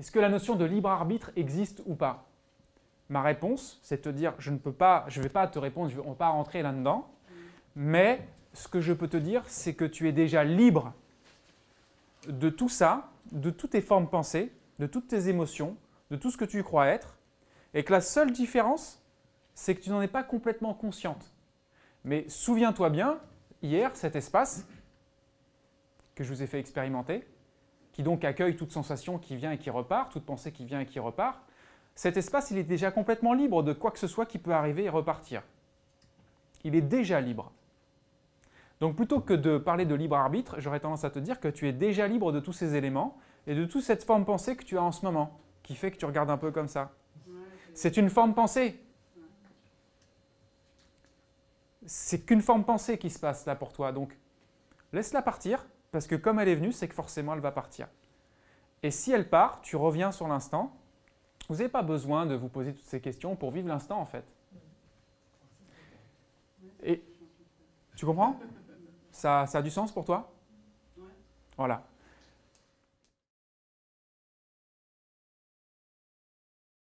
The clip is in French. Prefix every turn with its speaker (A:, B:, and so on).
A: est-ce que la notion de libre arbitre existe ou pas? Ma réponse, c'est de te dire, je ne peux pas, je ne vais pas te répondre, on ne va pas rentrer là-dedans, mais ce que je peux te dire, c'est que tu es déjà libre de tout ça, de toutes tes formes pensées, de toutes tes émotions, de tout ce que tu crois être, et que la seule différence, c'est que tu n'en es pas complètement consciente. Mais souviens-toi bien, hier, cet espace que je vous ai fait expérimenter, qui donc accueille toute sensation qui vient et qui repart, toute pensée qui vient et qui repart, cet espace, il est déjà complètement libre de quoi que ce soit qui peut arriver et repartir. Il est déjà libre. Donc plutôt que de parler de libre arbitre, j'aurais tendance à te dire que tu es déjà libre de tous ces éléments et de toute cette forme pensée que tu as en ce moment, qui fait que tu regardes un peu comme ça. C'est une forme pensée. C'est qu'une forme pensée qui se passe là pour toi. Donc laisse-la partir, parce que comme elle est venue, c'est que forcément elle va partir. Et si elle part, tu reviens sur l'instant. Vous n'avez pas besoin de vous poser toutes ces questions pour vivre l'instant en fait. Et tu comprends? Ça, ça a du sens pour toi? Voilà.